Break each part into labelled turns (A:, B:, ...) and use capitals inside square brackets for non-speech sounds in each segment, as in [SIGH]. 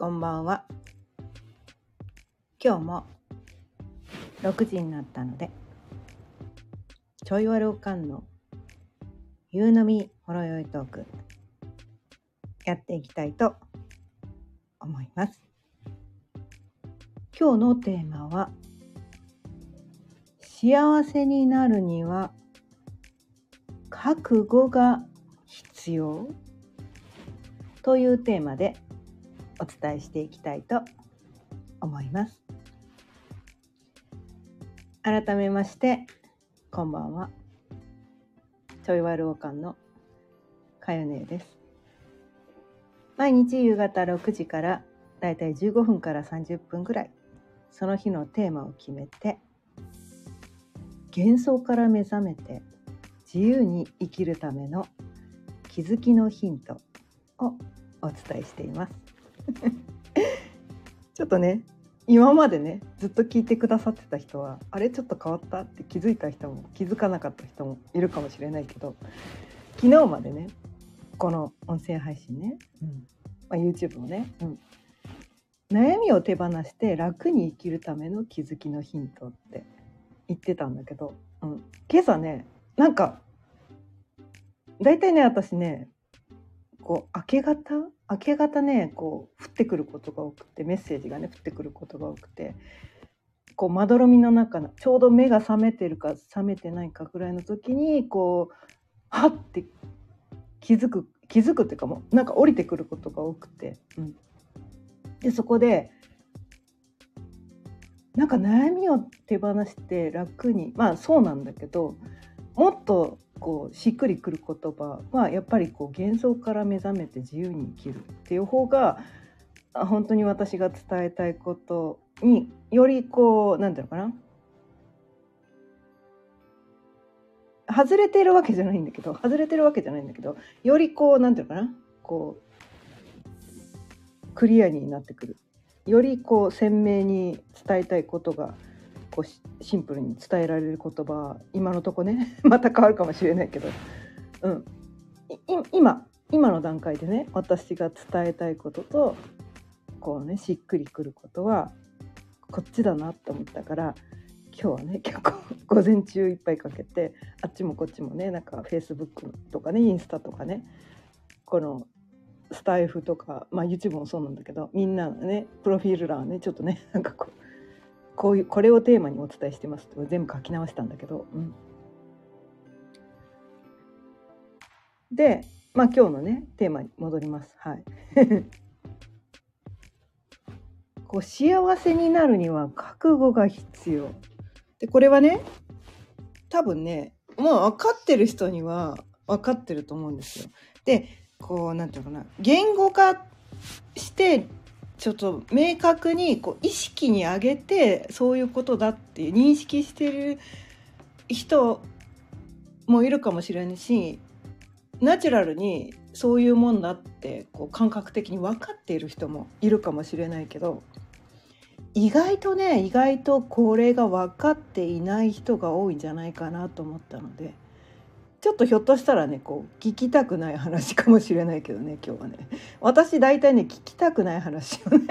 A: こんばんは。今日も6時になったので、ちょいわるおかんの夕飲みほろよいトーク、やっていきたいと思います。今日のテーマは、幸せになるには覚悟が必要？というテーマでお伝えしていきたいと思います。改めましてこんばんは。ちょいわるおかんのかよねです。毎日夕方6時からだいたい15分から30分ぐらいその日のテーマを決めて幻想から目覚めて自由に生きるための気づきのヒントをお伝えしています。[LAUGHS] ちょっとね今までねずっと聞いてくださってた人はあれちょっと変わったって気づいた人も気づかなかった人もいるかもしれないけど昨日までねこの音声配信ね、うん。まあ、YouTube もね、うん、悩みを手放して楽に生きるための気づきのヒントって言ってたんだけど、うん、今朝ねなんか大体ね私ねこう明け方？明け方ねこう降ってくることが多くてメッセージがね降ってくることが多くてこうまどろみの中のちょうど目が覚めてるか覚めてないかぐらいの時にこうはって気づく気づくっていうかもうなんか降りてくることが多くて、うん、でそこでなんか悩みを手放して楽にまあそうなんだけどもっとこうしっくりくる言葉はやっぱりこう幻想から目覚めて自由に生きるっていう方が本当に私が伝えたいことによりこう何て言うのかな。外れてるわけじゃないんだけど外れてるわけじゃないんだけどよりこう何て言うのかな。こうクリアになってくる。よりこう鮮明に伝えたいことがこうシンプルに伝えられる言葉今のとこね [LAUGHS] また変わるかもしれないけど、うん、今今の段階でね私が伝えたいこととこうねしっくりくることはこっちだなって思ったから今日はね [LAUGHS] 結構午前中いっぱいかけてあっちもこっちもねなんかフェイスブックとかねインスタとかねこのスタイフとか、まあ、YouTube もそうなんだけどみんなのねプロフィール欄ねちょっとねなんかこうこういうこれをテーマにお伝えしてますって全部書き直したんだけど、うん、でまあ今日のねテーマに戻ります。はい [LAUGHS] こう幸せになるには覚悟が必要。でこれはね多分ねもう分かってる人には分かってると思うんですよ。でこう何て言うかな言語化してちょっと明確にこう意識に上げてそういうことだっていう認識してる人もいるかもしれないしナチュラルにそういうもんだってこう感覚的に分かっている人もいるかもしれないけど意外とね意外とこれが分かっていない人が多いんじゃないかなと思ったので。ちょっとひょっとしたらねこう聞きたくない話かもしれないけどね [LAUGHS] 今日はね。私大体ね聞きたくない話をね。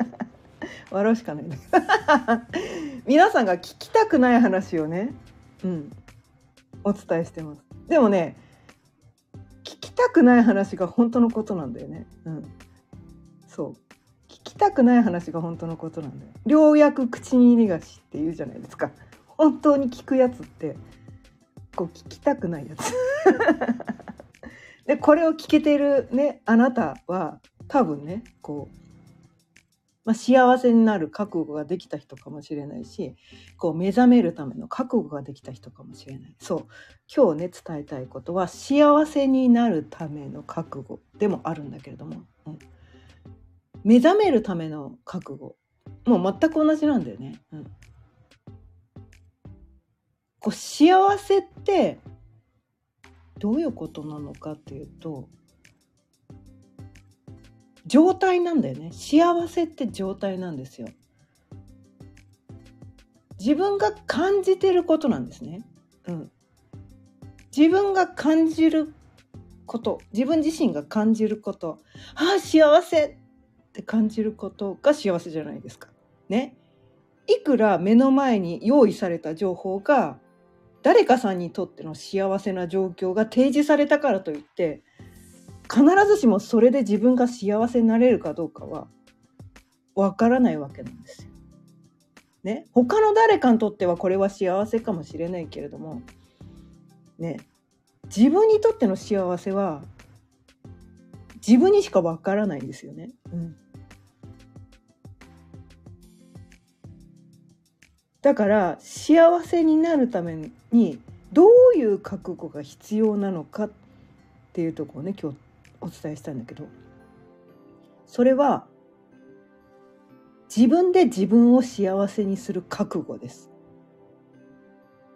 A: [LAUGHS] 笑うしかないんだけど皆さんが聞きたくない話をねうんお伝えしてます。でもね聞きたくない話が本当のことなんだよね。うん。そう。聞きたくない話が本当のことなんだよ。良薬口に入りがしって言うじゃないですか。本当に聞くやつって。構聞きたくないやつ。[LAUGHS] でこれを聞けてるねあなたは多分ねこう、まあ、幸せになる覚悟ができた人かもしれないしこう目覚めるための覚悟ができた人かもしれない。そう。今日ね伝えたいことは幸せになるための覚悟でもあるんだけれども、うん、目覚めるための覚悟。もう全く同じなんだよね。うん。こう幸せってどういうことなのかっていうと状態なんだよね。幸せって状態なんですよ。自分が感じてることなんですね。うん。自分が感じること自分自身が感じること。ああ幸せっって感じることが幸せじゃないですか。ね。いくら目の前に用意された情報が誰かさんにとっての幸せな状況が提示されたからといって必ずしもそれで自分が幸せになれるかどうかはわからないわけなんですよ。ね、他の誰かにとってはこれは幸せかもしれないけれどもね？自分にとっての幸せは自分にしかわからないんですよね。うん、だから幸せになるためにどういう覚悟が必要なのかっていうとこをね今日お伝えしたんだけどそれは自分で自分を幸せにする覚悟です。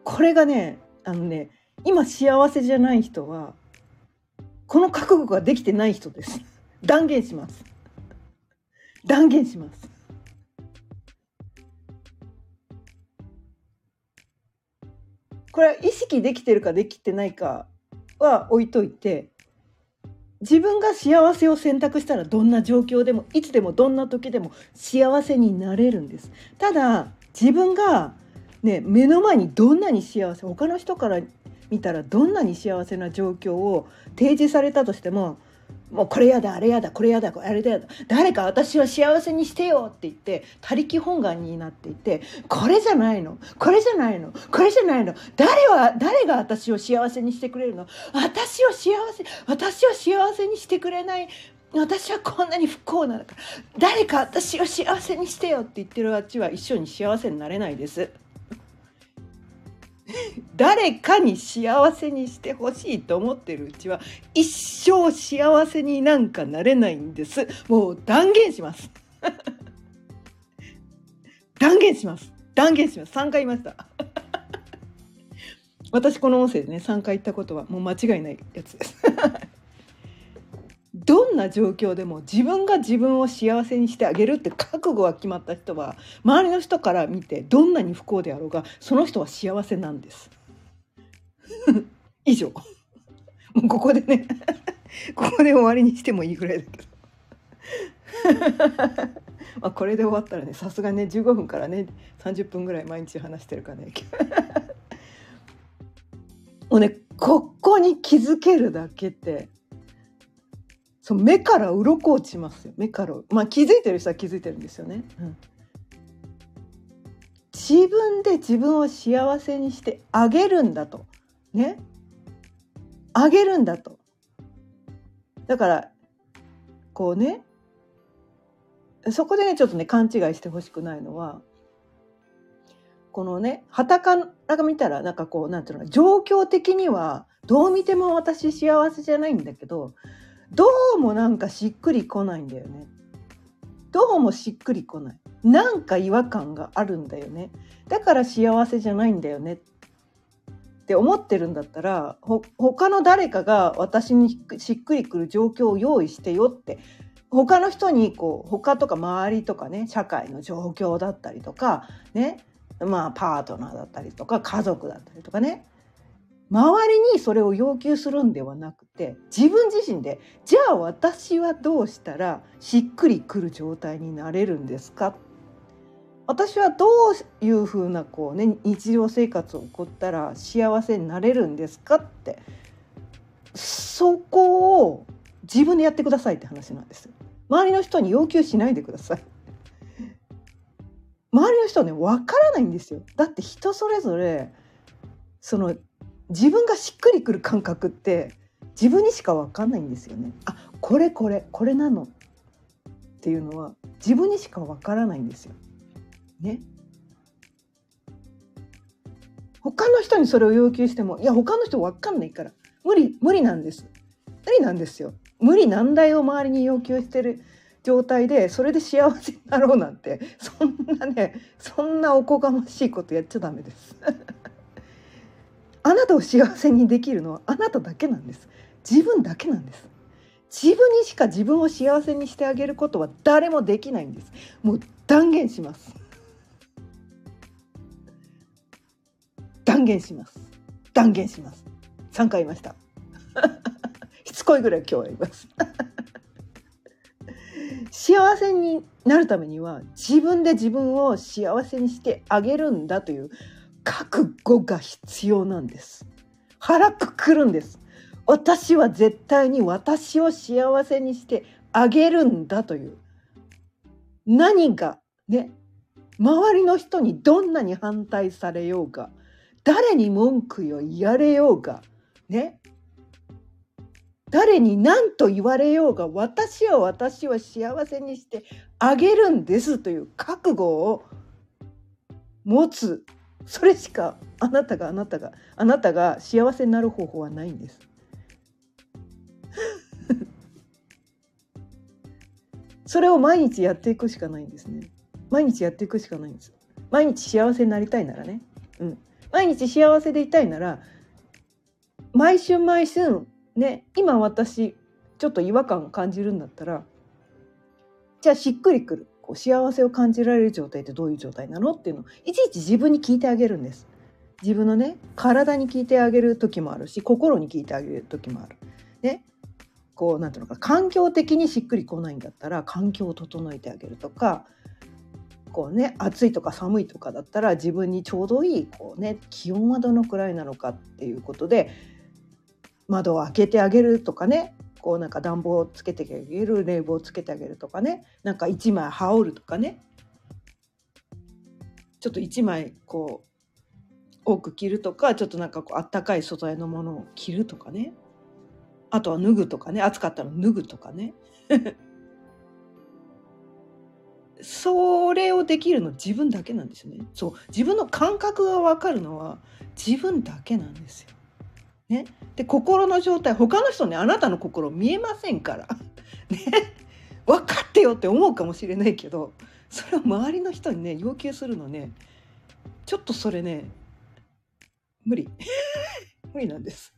A: これがねあのね今幸せじゃない人はこの覚悟ができてない人です。断言します。断言します。これは意識できてるかできてないかは置いといて自分が幸せを選択したらどんな状況でもいつでもどんな時でも幸せになれるんです。ただ自分がね目の前にどんなに幸せ他の人から見たらどんなに幸せな状況を提示されたとしてももうこれやだあれやだこれやだあれだ。誰か私を幸せにしてよって言って他力本願になっていてこれじゃないのこれじゃないのこれじゃないの。誰は誰が私を幸せにしてくれるの？私を幸せ私を幸せにしてくれない。私はこんなに不幸なのか。ら誰か私を幸せにしてよって言ってるあっちは一緒に幸せになれないです。誰かに幸せにしてほしいと思ってるうちは一生幸せになんかなれないんです。もう断言します。[LAUGHS] 断言します。断言します。3回言いました。[LAUGHS] 私この音声でね3回言ったことはもう間違いないやつです。[LAUGHS] どんな状況でも自分が自分を幸せにしてあげるって覚悟が決まった人は周りの人から見てどんなに不幸であろうがその人は幸せなんです。以上。もうここでねここで終わりにしてもいいぐらいだけど [LAUGHS] まあこれで終わったらねさすがね15分からね30分ぐらい毎日話してるからね [LAUGHS] もうねここに気づけるだけってそう目から鱗落ちますよ。目から。まあ気づいてる人は気づいてるんですよね、うん、自分で自分を幸せにしてあげるんだと。ね？あげるんだと。だからこうね。そこでねちょっとね勘違いしてほしくないのはこのねはたから見たらなんかこうなんていうの状況的にはどう見ても私幸せじゃないんだけどどうもなんかしっくりこないんだよね。どうもしっくりこない。なんか違和感があるんだよね。だから幸せじゃないんだよねって思ってるんだったらほ他の誰かが私にしっくりくる状況を用意してよって他の人にこう他とか周りとかね社会の状況だったりとかねまあパートナーだったりとか家族だったりとかね周りにそれを要求するんではなくて自分自身でじゃあ私はどうしたらしっくりくる状態になれるんですか？私はどういうふうなこう、ね、日常生活を送ったら幸せになれるんですか？ってそこを自分でやってくださいって話なんです。周りの人に要求しないでください。周りの人はね分からないんですよ。だって人それぞれその自分がしっくりくる感覚って自分にしか分かんないんですよね。あこれこれこれなのっていうのは自分にしか分からないんですよ。ね。他の人にそれを要求してもいや他の人分かんないから無理無理なんです。無理なんですよ。無理難題を周りに要求してる状態でそれで幸せになろうなんてそんなねそんなおこがましいことやっちゃダメです。[LAUGHS] あなたを幸せにできるのはあなただけなんです。自分だけなんです。自分にしか自分を幸せにしてあげることは誰もできないんです。もう断言します。断言します。断言します。3回言いました。[LAUGHS] しつこいぐらい今日は言います。[LAUGHS] 幸せになるためには自分で自分を幸せにしてあげるんだという覚悟が必要なんです。腹くくるんです。私は絶対に私を幸せにしてあげるんだという。何がね周りの人にどんなに反対されようが誰に文句を言われようがね誰に何と言われようが私は私は幸せにしてあげるんですという覚悟を持つそれしかあなたがあなたがあなたが幸せになる方法はないんです。[LAUGHS] それを毎日やっていくしかないんですね。毎日やっていくしかないんです。毎日幸せになりたいならね。うん。毎日幸せでいたいなら毎週毎週ね今私ちょっと違和感を感じるんだったらじゃあしっくりくるこう幸せを感じられる状態ってどういう状態なの？っていうのをいちいち自分に聞いてあげるんです。自分のね体に聞いてあげる時もあるし心に聞いてあげる時もある。ねこうなんていうのか環境的にしっくりこないんだったら環境を整えてあげるとかこうね暑いとか寒いとかだったら自分にちょうどいいこうね気温はどのくらいなのかっていうことで窓を開けてあげるとかねこうなんか暖房をつけてあげる冷房をつけてあげるとかね。なんか1枚羽織るとかね。ちょっと1枚こう多く着るとかちょっとなんかこうあったかい素材のものを着るとかね。あとは脱ぐとかね。暑かったら脱ぐとかね。[LAUGHS] それをできるの自分だけなんですよね。そう。自分の感覚が分かるのは自分だけなんですよ。ね、で心の状態他の人ねあなたの心見えませんから。[LAUGHS] ね分かってよって思うかもしれないけどそれを周りの人にね要求するのねちょっとそれね無理 [LAUGHS] 無理なんです。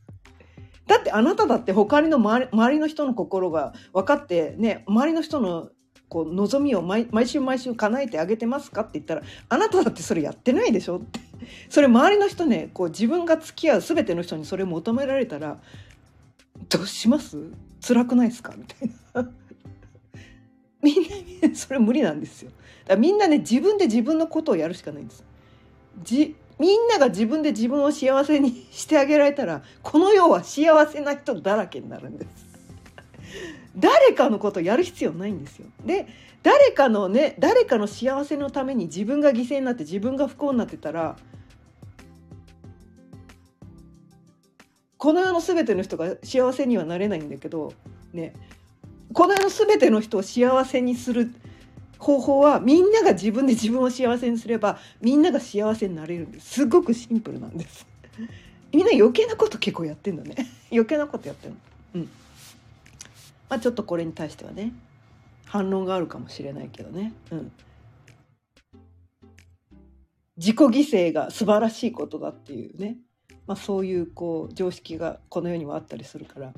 A: だってあなただって他の周り周りの人の心が分かってね周りの人のこう望みを毎週毎週叶えてあげてますかって言ったらあなただってそれやってないでしょってそれ周りの人ねこう自分が付き合う全ての人にそれ求められたらどうします？辛くないですか？みたいな。[LAUGHS] みんなねそれ無理なんですよ。だからみんなね自分で自分のことをやるしかないんです。じみんなが自分で自分を幸せにしてあげられたらこの世は幸せな人だらけになるんです。誰かのことやる必要ないんですよ。で誰かのね誰かの幸せのために自分が犠牲になって自分が不幸になってたらこの世の全ての人が幸せにはなれないんだけどねこの世の全ての人を幸せにする方法はみんなが自分で自分を幸せにすればみんなが幸せになれるんです。すごくシンプルなんです。[LAUGHS] みんな余計なこと結構やってんだね。[LAUGHS] 余計なことやってんの。うん。まあ、ちょっとこれに対してはね反論があるかもしれないけどね。うん、自己犠牲が素晴らしいことだっていうね、まあ、そういうこう常識がこの世にはあったりするから。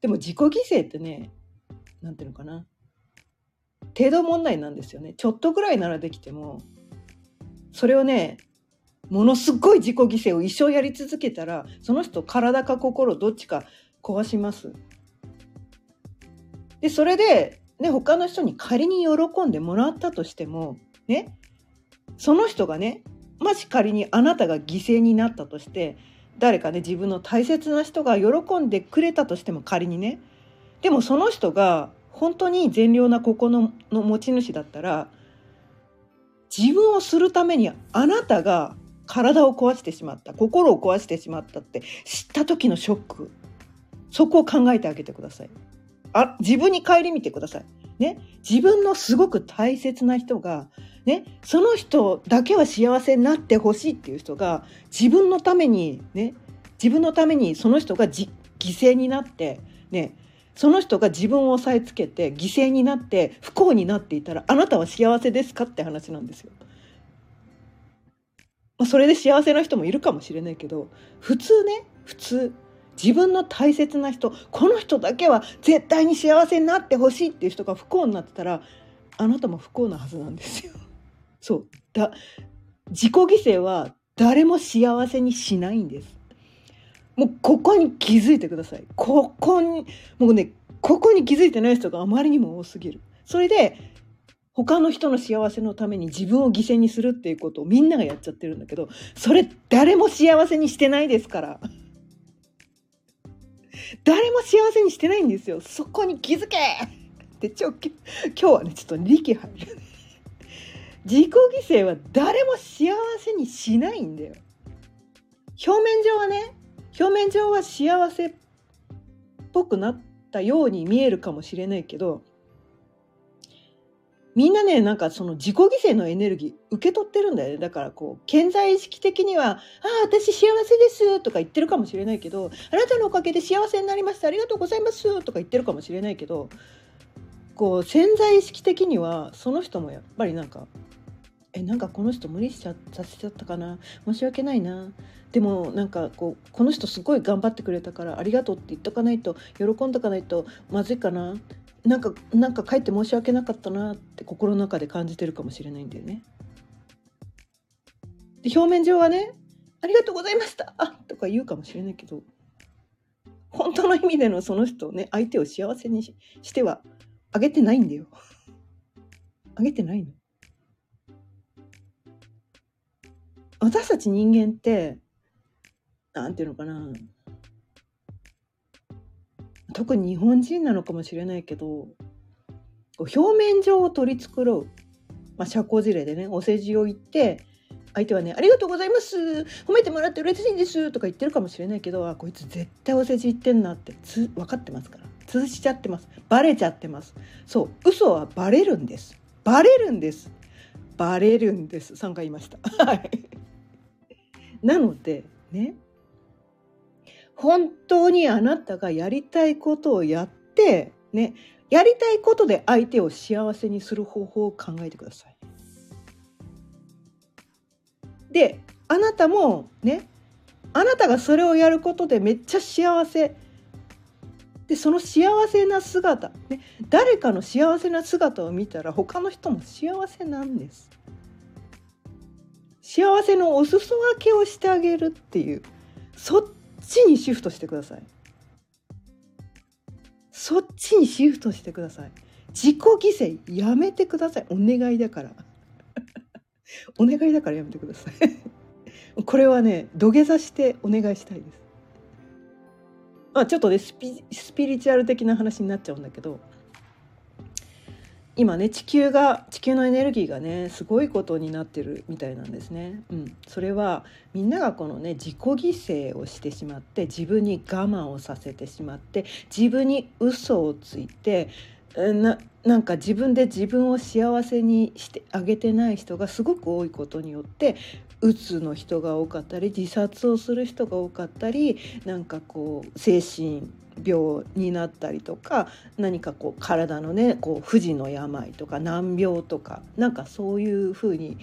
A: でも自己犠牲ってね何ていうのかな。程度問題なんですよね。ちょっとぐらいならできてもそれをねものすごい自己犠牲を一生やり続けたらその人体か心どっちか壊します。でそれで、ね、他の人に仮に喜んでもらったとしてもねその人がねもし仮にあなたが犠牲になったとして誰かね自分の大切な人が喜んでくれたとしても仮にねでもその人が本当に善良な心の持ち主だったら自分をするためにあなたが体を壊してしまった心を壊してしまったって知った時のショックそこを考えてあげてください。あ自分に顧みてください。ね、自分のすごく大切な人が、ね、その人だけは幸せになってほしいっていう人が自分のために、ね、自分のためにその人が犠牲になって、ね、その人が自分を押さえつけて犠牲になって不幸になっていたらあなたは幸せですかって話なんですよ。まあ、それで幸せな人もいるかもしれないけど普通ね普通自分の大切な人この人だけは絶対に幸せになってほしいっていう人が不幸になってたらあなたも不幸なはずなんですよ。[LAUGHS] そうだ自己犠牲は誰も幸せにしないんです。もうここに気づいてください。ここにもうねここに気づいてない人があまりにも多すぎる。それで他の人の幸せのために自分を犠牲にするっていうことをみんながやっちゃってるんだけどそれ誰も幸せにしてないですから誰も幸せにしてないんですよ。そこに気づけ！ってちょ今日はねちょっと力入る。自己犠牲は誰も幸せにしないんだよ。表面上はね表面上は幸せっぽくなったように見えるかもしれないけどみんなねなんかその自己犠牲のエネルギー受け取ってるんだよね。だからこう健在意識的には「ああ私幸せです」とか言ってるかもしれないけど「あなたのおかげで幸せになりましたありがとうございます」とか言ってるかもしれないけどこう潜在意識的にはその人もやっぱりなんか「えなんかこの人無理しちゃさせちゃったかな申し訳ないな」でもなんかこうこの人すごい頑張ってくれたからありがとうって言っとかないと喜んどかないとまずいかな。なんかなんかかえって申し訳なかったなって心の中で感じてるかもしれないんだよね。で表面上はね「ありがとうございました」とか言うかもしれないけど本当の意味でのその人をね相手を幸せにしてはあげてないんだよ。あげてないの。私たち人間ってなんていうのかな特に日本人なのかもしれないけど表面上を取り繕う、まあ、社交辞令でねお世辞を言って相手はね「ありがとうございます。褒めてもらって嬉しいんです」とか言ってるかもしれないけどあこいつ絶対お世辞言ってんなってつ分かってますから。通じちゃってます。バレちゃってます。そう。嘘はバレるんです。バレるんです。バレるんです。3回言いました。はい。なのでね本当にあなたがやりたいことをやってねやりたいことで相手を幸せにする方法を考えてください。であなたもねあなたがそれをやることでめっちゃ幸せでその幸せな姿、ね、誰かの幸せな姿を見たら他の人も幸せなんです。幸せのお裾分けをしてあげるっていうそっちにシフトしてください。そっちにシフトしてください。自己犠牲やめてください。お願いだから。[LAUGHS] お願いだからやめてください。[LAUGHS] これはね土下座してお願いしたいです。まあちょっとねスピリチュアル的な話になっちゃうんだけど今ね地球が地球のエネルギーがねすごいことになってるみたいなんですね。うん、それはみんながこのね自己犠牲をしてしまって自分に我慢をさせてしまって自分に嘘をついてななんか自分で自分を幸せにしてあげてない人がすごく多いことによってうつの人が多かったり自殺をする人が多かったりなんかこう精神病になったりとか何かこう体のねこう不治の病とか難病とかなんかそういうふうに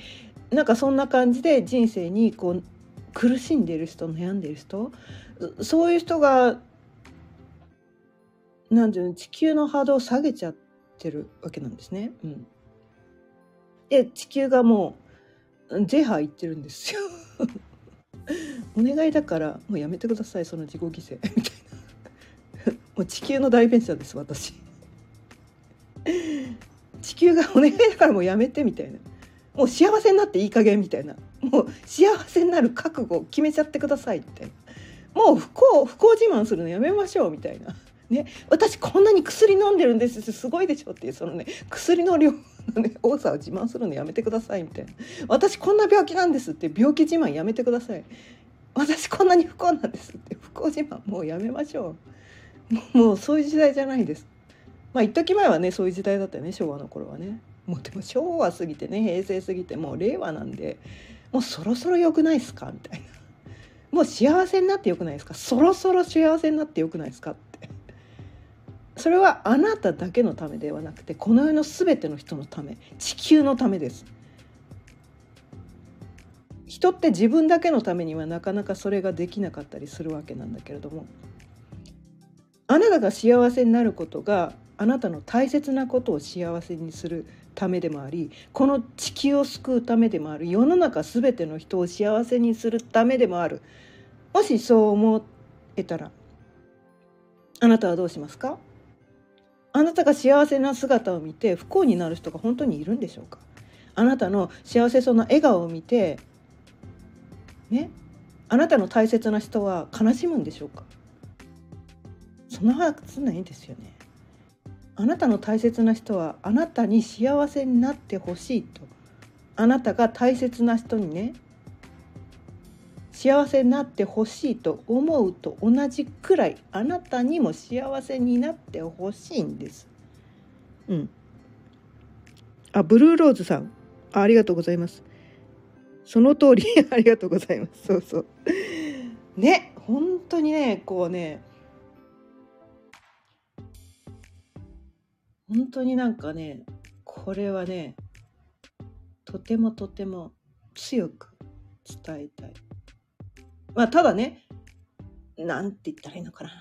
A: なんかそんな感じで人生にこう苦しんでる人悩んでる人そういう人がなんていうの地球の波動を下げちゃってるわけなんですね。うん、で地球がもうゼハ言ってるんですよ。[LAUGHS] お願いだからもうやめてくださいその自己犠牲 [LAUGHS] みたいな。もう地球の代弁者です私。地球がお願いだからもうやめてみたいな。もう幸せになっていい加減みたいな。もう幸せになる覚悟を決めちゃってくださいみたいなもう不幸不幸自慢するのやめましょうみたいな。ね、私こんなに薬飲んでるんですすごいでしょっていうそのね薬の量のね多さを自慢するのやめてくださいみたいな。私こんな病気なんですって病気自慢やめてください。私こんなに不幸なんですって不幸自慢もうやめましょう。[LAUGHS] もうそういう時代じゃないです。まあ一時前はねそういう時代だったよね昭和の頃はね。もうでも昭和過ぎてね平成過ぎてもう令和なんでもうそろそろ良くないですか？みたいな。もう幸せになってよくないですか？そろそろ幸せになってよくないですか？ってそれはあなただけのためではなくてこの世の全ての人のため地球のためです人って自分だけのためにはなかなかそれができなかったりするわけなんだけれどもあなたが幸せになることがあなたの大切なことを幸せにするためでもありこの地球を救うためでもある世の中全ての人を幸せにするためでもある。もしそう思えたらあなたはどうしますか？あなたが幸せな姿を見て不幸になる人が本当にいるんでしょうか？あなたの幸せそうな笑顔を見てねあなたの大切な人は悲しむんでしょうか？そんなはずないんですよねあなたの大切な人はあなたに幸せになってほしいとあなたが大切な人にね幸せになってほしいと思うと同じくらいあなたにも幸せになってほしいんです。うん。あ、ブルーローズさん。あありがとうございます。その通り [LAUGHS] ありがとうございます。そうそう。ね、本当にね、こうね、本当になんかね、これはね、とてもとても強く伝えたい。まあ、ただね、なんて言ったらいいのかな。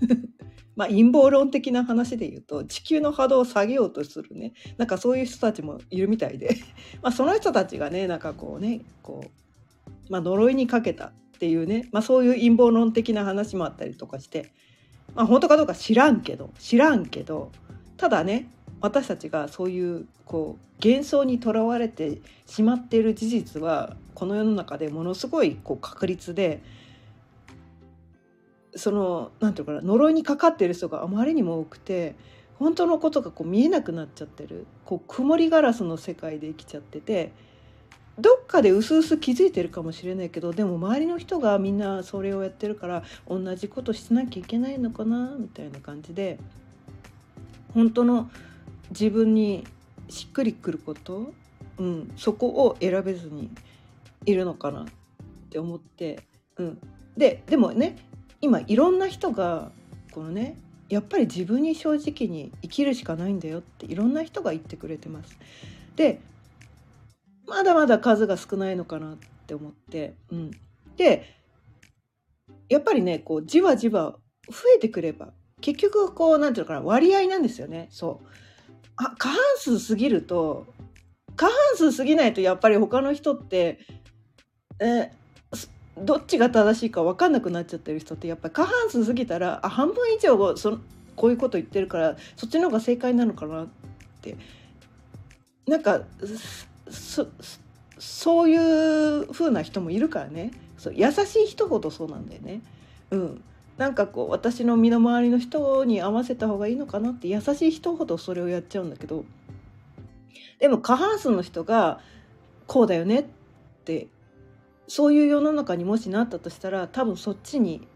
A: [LAUGHS] まあ陰謀論的な話で言うと地球の波動を下げようとするねなんかそういう人たちもいるみたいで [LAUGHS] まあその人たちがねなんかこうねこう、まあ、呪いにかけたっていうね、まあ、そういう陰謀論的な話もあったりとかしてまあ本当かどうか知らんけど知らんけどただね私たちがそういうこう幻想にとらわれてしまっている事実はこの世の中でものすごいこう確率でその何て言うかな呪いにかかっている人があまりにも多くて本当のことがこう見えなくなっちゃってる。こう曇りガラスの世界で生きちゃっててどっかでうすうす気づいてるかもしれないけどでも周りの人がみんなそれをやってるから同じことしなきゃいけないのかなみたいな感じで本当の自分にしっくりくること、うん、そこを選べずにいるのかなって思って、うん、ででもね今いろんな人がこのねやっぱり自分に正直に生きるしかないんだよっていろんな人が言ってくれてます。でまだまだ数が少ないのかなって思って、うん、でやっぱりねこうじわじわ増えてくれば結局こう何て言うのかな割合なんですよね。そう。あ過半数過ぎると過半数過ぎないとやっぱり他の人ってえどっちが正しいか分かんなくなっちゃってる人ってやっぱり過半数過ぎたらあ半分以上そこういうこと言ってるからそっちの方が正解なのかなって。なんかそそういう風な人もいるからね。そう優しい人ほどそうなんだよね。うん、なんかこう私の身の回りの人に合わせた方がいいのかなって優しい人ほどそれをやっちゃうんだけどでも過半数の人がこうだよねってそういう世の中にもしなったとしたら多分そっちに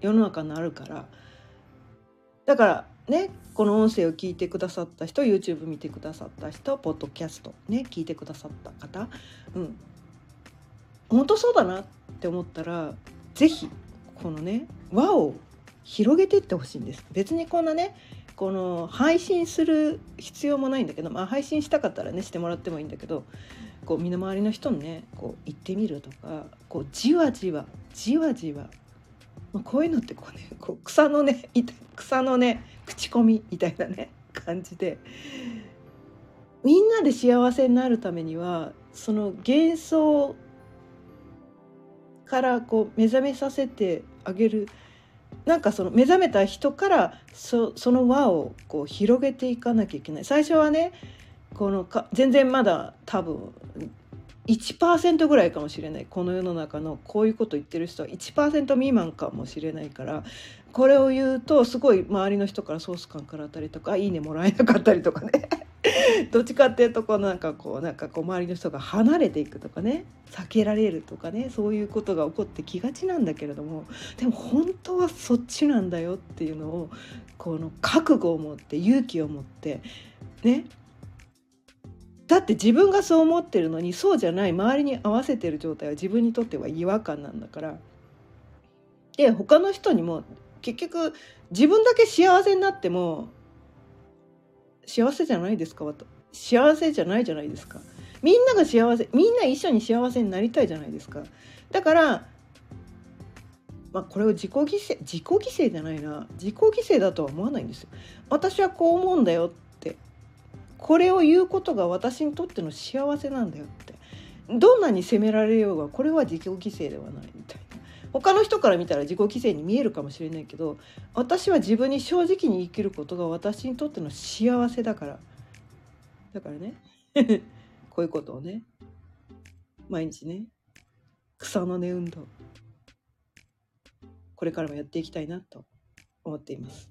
A: 世の中になるから。だからねこの音声を聞いてくださった人 YouTube 見てくださった人ポッドキャストね聞いてくださった方うん。本当そうだなって思ったら是非このね輪を広げてってほしいんです。別にこんなねこの配信する必要もないんだけど、まあ、配信したかったらねしてもらってもいいんだけどこう身の回りの人にねこう言ってみるとかこうじわじわじわじわ、まあ、こういうのってこうねこう草のね草のね口コミみたいなね感じでみんなで幸せになるためにはその幻想からこう目覚めさせてあげる。なんかその目覚めた人からその輪をこう広げていかなきゃいけない。最初はねこのか全然まだ多分1%ぐらいかもしれない。この世の中のこういうこと言ってる人は1%未満かもしれないからこれを言うとすごい周りの人からソース感からったりとか「いいね」もらえなかったりとかね。[LAUGHS] どっちかっていうとこうなんかこうなんかこう周りの人が離れていくとかね。避けられるとかね。そういうことが起こってきがちなんだけれども。でも本当はそっちなんだよっていうのをこの覚悟を持って勇気を持ってね。だって自分がそう思ってるのにそうじゃない周りに合わせてる状態は自分にとっては違和感なんだから。で他の人にも結局自分だけ幸せになっても幸せじゃないですか幸せじゃないじゃないですか。みんなが幸せみんな一緒に幸せになりたいじゃないですか。だからまあこれを自己犠牲自己犠牲じゃないな。自己犠牲だとは思わないんですよ。私はこう思うんだよって。これを言うことが私にとっての幸せなんだよって。どんなに責められようがこれは自己犠牲ではないみたいな。他の人から見たら自己犠牲に見えるかもしれないけど私は自分に正直に生きることが私にとっての幸せだから。だからね。[LAUGHS] こういうことをね。毎日ね。草の根運動。これからもやっていきたいなと思っています。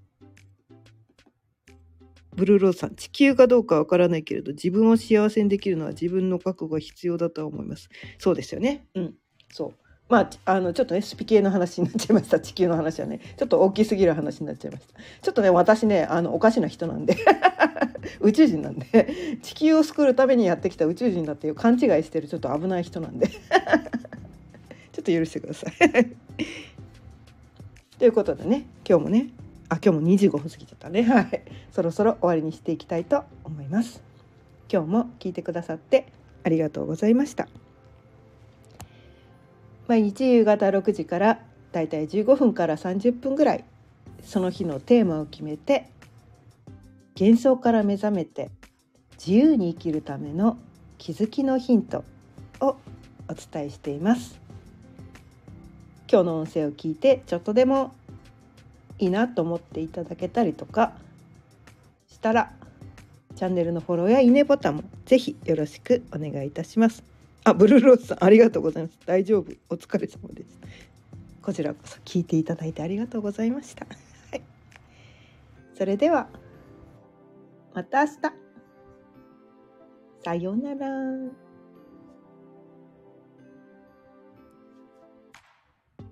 A: ブルーローズさん地球かどうかわからないけれど自分を幸せにできるのは自分の覚悟が必要だと思います。そうですよね。うん。そう。まあ、あのちょっとねスピ系の話になっちゃいました。地球の話はね。ちょっと大きすぎる話になっちゃいました。ちょっとね私ねあのおかしな人なんで。[LAUGHS] 宇宙人なんで。地球を救うためにやってきた宇宙人だっていう勘違いしてるちょっと危ない人なんで。[LAUGHS] ちょっと許してください。[LAUGHS] ということでね今日もねあ今日も25分過ぎちゃったね。はい。そろそろ終わりにしていきたいと思います。今日も聞いてくださってありがとうございました。毎日夕方6時からだいたい15分から30分ぐらいその日のテーマを決めて幻想から目覚めて自由に生きるための気づきのヒントをお伝えしています。今日の音声を聞いてちょっとでもいいなと思っていただけたりとかしたらチャンネルのフォローやいいねボタンもぜひよろしくお願いいたします。あ、ブルーローズさん、ありがとうございます。大丈夫。お疲れ様です。こちらこそ聞いていただいてありがとうございました。はい。それでは、また明日。さようなら。